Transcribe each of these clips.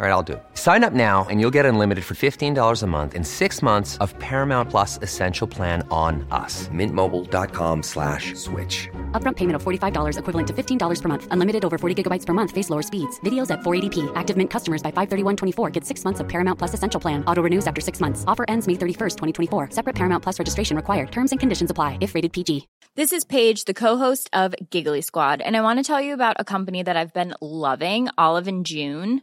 All right, I'll do it. Sign up now and you'll get unlimited for $15 a month in six months of Paramount Plus Essential Plan on us. Mintmobile.com slash switch. Upfront payment of $45 equivalent to $15 per month. Unlimited over 40 gigabytes per month. Face lower speeds. Videos at 480p. Active Mint customers by 531.24 get six months of Paramount Plus Essential Plan. Auto renews after six months. Offer ends May 31st, 2024. Separate Paramount Plus registration required. Terms and conditions apply if rated PG. This is Paige, the co-host of Giggly Squad, and I want to tell you about a company that I've been loving, Olive and June.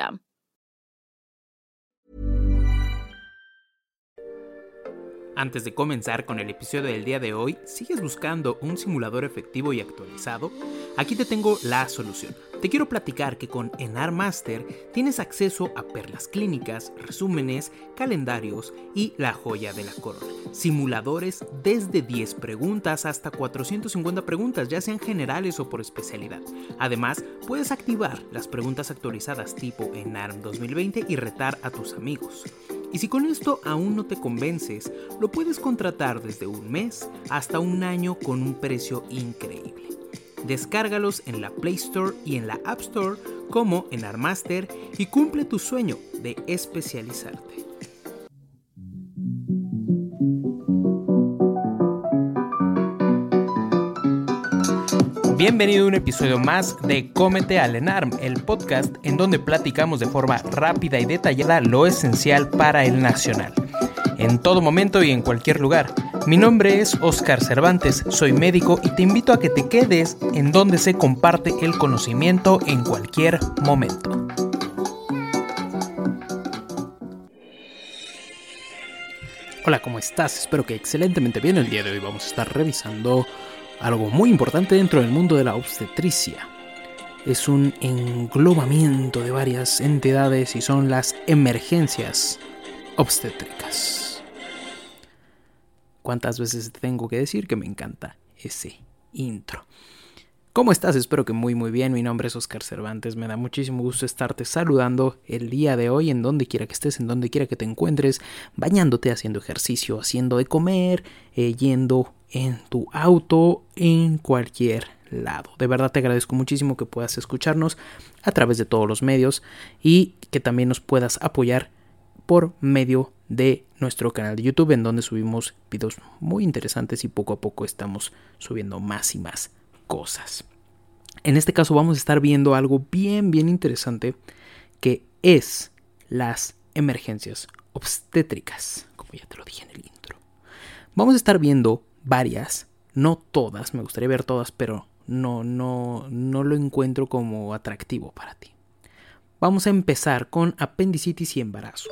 system. Antes de comenzar con el episodio del día de hoy, ¿sigues buscando un simulador efectivo y actualizado? Aquí te tengo la solución. Te quiero platicar que con Enar Master tienes acceso a perlas clínicas, resúmenes, calendarios y la joya de la corona. Simuladores desde 10 preguntas hasta 450 preguntas, ya sean generales o por especialidad. Además, puedes activar las preguntas actualizadas tipo ENARM 2020 y retar a tus amigos. Y si con esto aún no te convences, lo puedes contratar desde un mes hasta un año con un precio increíble. Descárgalos en la Play Store y en la App Store como en Armaster y cumple tu sueño de especializarte. Bienvenido a un episodio más de Cómete al ENARM, el podcast en donde platicamos de forma rápida y detallada lo esencial para el nacional. En todo momento y en cualquier lugar. Mi nombre es Oscar Cervantes, soy médico y te invito a que te quedes en donde se comparte el conocimiento en cualquier momento. Hola, ¿cómo estás? Espero que excelentemente bien. El día de hoy vamos a estar revisando algo muy importante dentro del mundo de la obstetricia. Es un englobamiento de varias entidades y son las emergencias obstétricas. ¿Cuántas veces tengo que decir que me encanta ese intro? ¿Cómo estás? Espero que muy muy bien. Mi nombre es Oscar Cervantes. Me da muchísimo gusto estarte saludando el día de hoy en donde quiera que estés, en donde quiera que te encuentres, bañándote, haciendo ejercicio, haciendo de comer, eh, yendo en tu auto, en cualquier lado. De verdad te agradezco muchísimo que puedas escucharnos a través de todos los medios y que también nos puedas apoyar por medio de nuestro canal de YouTube en donde subimos videos muy interesantes y poco a poco estamos subiendo más y más cosas. En este caso vamos a estar viendo algo bien, bien interesante que es las emergencias obstétricas, como ya te lo dije en el intro. Vamos a estar viendo varias, no todas, me gustaría ver todas, pero no, no, no lo encuentro como atractivo para ti. Vamos a empezar con apendicitis y embarazo.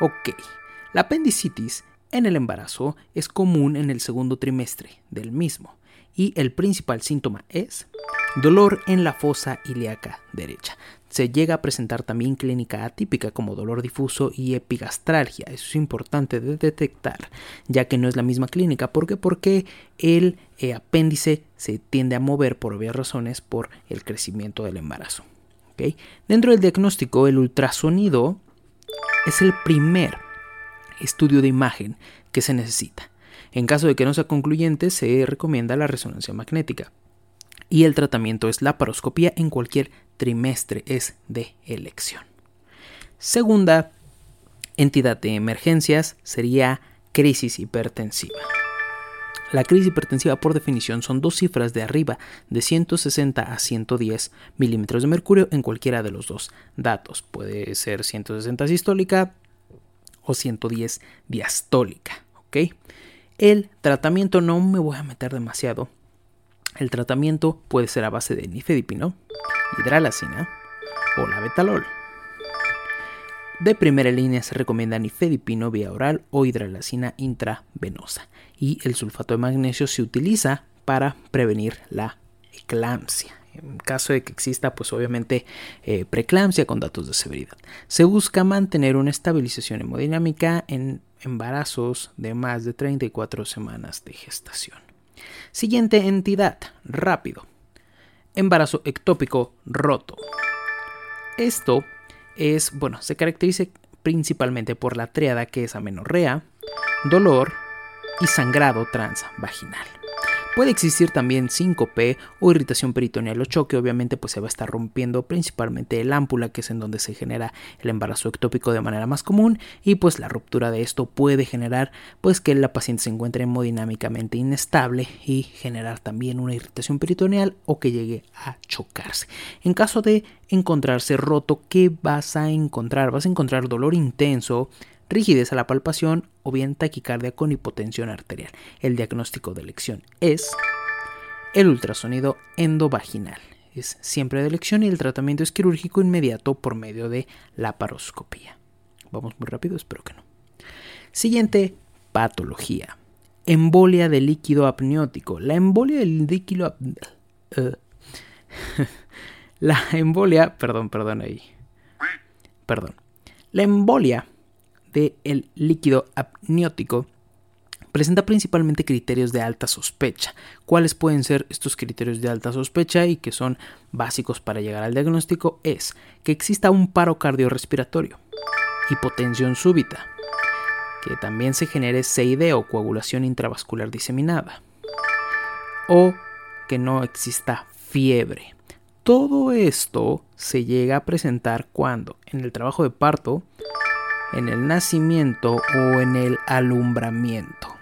Ok, la apendicitis en el embarazo es común en el segundo trimestre del mismo y el principal síntoma es dolor en la fosa ilíaca derecha. Se llega a presentar también clínica atípica como dolor difuso y epigastralgia. Eso es importante de detectar, ya que no es la misma clínica. ¿Por qué? Porque el eh, apéndice se tiende a mover por obvias razones por el crecimiento del embarazo. Dentro del diagnóstico, el ultrasonido es el primer estudio de imagen que se necesita. En caso de que no sea concluyente, se recomienda la resonancia magnética. Y el tratamiento es la paroscopía en cualquier trimestre, es de elección. Segunda entidad de emergencias sería crisis hipertensiva. La crisis hipertensiva por definición son dos cifras de arriba de 160 a 110 milímetros de mercurio en cualquiera de los dos datos. Puede ser 160 sistólica o 110 diastólica. ¿ok? El tratamiento no me voy a meter demasiado. El tratamiento puede ser a base de nifedipino, hidralacina o la betalol. De primera línea se recomienda nifedipino vía oral o hidralacina intravenosa y el sulfato de magnesio se utiliza para prevenir la eclampsia. En caso de que exista, pues obviamente eh, preeclampsia con datos de severidad. Se busca mantener una estabilización hemodinámica en embarazos de más de 34 semanas de gestación. Siguiente entidad, rápido. Embarazo ectópico roto. Esto es, bueno, se caracteriza principalmente por la triada que es amenorrea, dolor y sangrado transvaginal. Puede existir también síncope o irritación peritoneal o choque, obviamente pues se va a estar rompiendo principalmente el ámpula, que es en donde se genera el embarazo ectópico de manera más común, y pues la ruptura de esto puede generar pues que la paciente se encuentre hemodinámicamente inestable y generar también una irritación peritoneal o que llegue a chocarse. En caso de encontrarse roto, ¿qué vas a encontrar? Vas a encontrar dolor intenso, rigidez a la palpación o bien taquicardia con hipotensión arterial. El diagnóstico de elección es el ultrasonido endovaginal. Es siempre de elección y el tratamiento es quirúrgico inmediato por medio de la paroscopía. Vamos muy rápido, espero que no. Siguiente patología. Embolia de líquido apniótico. La embolia del líquido... La embolia... Perdón, perdón ahí. Perdón. La embolia del líquido apniótico presenta principalmente criterios de alta sospecha. ¿Cuáles pueden ser estos criterios de alta sospecha y que son básicos para llegar al diagnóstico? Es que exista un paro cardiorrespiratorio, hipotensión súbita, que también se genere CID o coagulación intravascular diseminada, o que no exista fiebre. Todo esto se llega a presentar cuando en el trabajo de parto en el nacimiento o en el alumbramiento.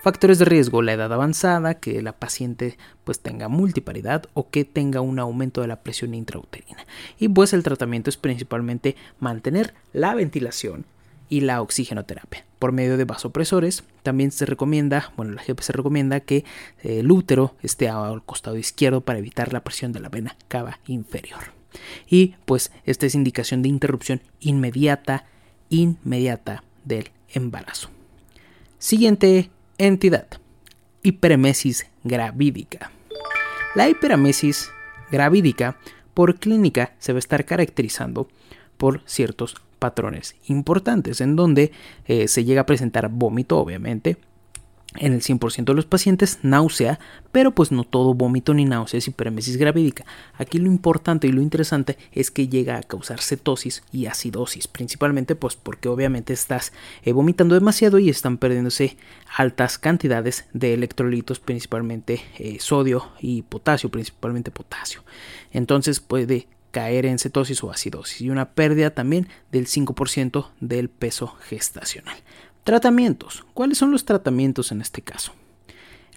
Factores de riesgo, la edad avanzada, que la paciente pues tenga multiparidad o que tenga un aumento de la presión intrauterina. Y pues el tratamiento es principalmente mantener la ventilación y la oxigenoterapia. Por medio de vasopresores, también se recomienda, bueno, la GP se recomienda que eh, el útero esté al costado izquierdo para evitar la presión de la vena cava inferior. Y pues esta es indicación de interrupción inmediata, inmediata del embarazo. Siguiente entidad, hiperemesis gravídica. La hiperemesis gravídica por clínica se va a estar caracterizando por ciertos patrones importantes en donde eh, se llega a presentar vómito obviamente en el 100% de los pacientes náusea, pero pues no todo vómito ni náusea es hiperemesis gravídica. Aquí lo importante y lo interesante es que llega a causar cetosis y acidosis, principalmente pues porque obviamente estás eh, vomitando demasiado y están perdiéndose altas cantidades de electrolitos, principalmente eh, sodio y potasio, principalmente potasio. Entonces puede caer en cetosis o acidosis y una pérdida también del 5% del peso gestacional. Tratamientos. ¿Cuáles son los tratamientos en este caso?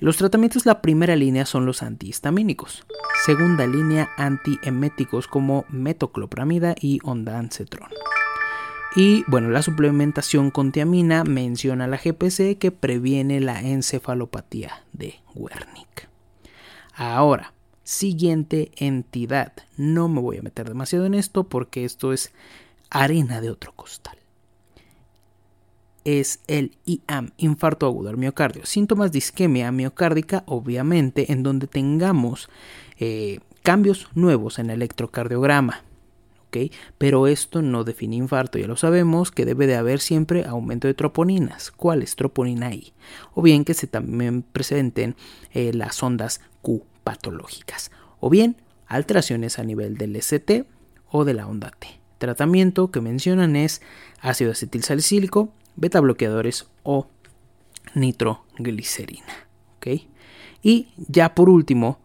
Los tratamientos, la primera línea son los antihistamínicos. Segunda línea, antieméticos como metoclopramida y ondansetron. Y bueno, la suplementación con tiamina menciona la GPC que previene la encefalopatía de Wernicke. Ahora, siguiente entidad. No me voy a meter demasiado en esto porque esto es arena de otro costal es el IAM, infarto agudo al miocardio. Síntomas de isquemia miocárdica, obviamente, en donde tengamos eh, cambios nuevos en el electrocardiograma. Pero esto no define infarto, ya lo sabemos que debe de haber siempre aumento de troponinas. ¿Cuál es troponina I? O bien que se también presenten eh, las ondas Q patológicas. O bien alteraciones a nivel del ST o de la onda T. Tratamiento que mencionan es ácido acetilsalicílico, beta bloqueadores o nitroglicerina. Y ya por último,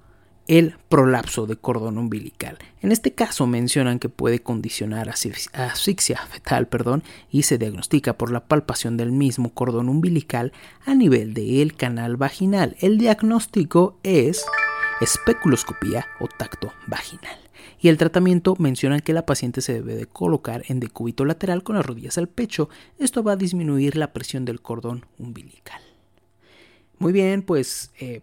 el prolapso de cordón umbilical. En este caso mencionan que puede condicionar asfixia fetal perdón, y se diagnostica por la palpación del mismo cordón umbilical a nivel del canal vaginal. El diagnóstico es especuloscopía o tacto vaginal. Y el tratamiento mencionan que la paciente se debe de colocar en decúbito lateral con las rodillas al pecho. Esto va a disminuir la presión del cordón umbilical. Muy bien, pues eh,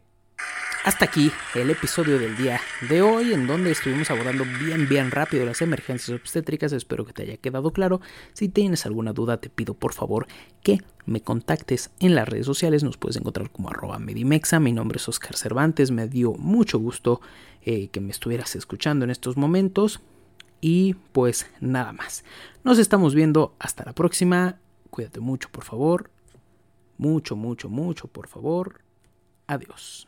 hasta aquí el episodio del día de hoy, en donde estuvimos abordando bien, bien rápido las emergencias obstétricas. Espero que te haya quedado claro. Si tienes alguna duda, te pido por favor que me contactes en las redes sociales. Nos puedes encontrar como arroba medimexa. Mi nombre es Oscar Cervantes. Me dio mucho gusto eh, que me estuvieras escuchando en estos momentos. Y pues nada más. Nos estamos viendo hasta la próxima. Cuídate mucho, por favor. Mucho, mucho, mucho, por favor. Adiós.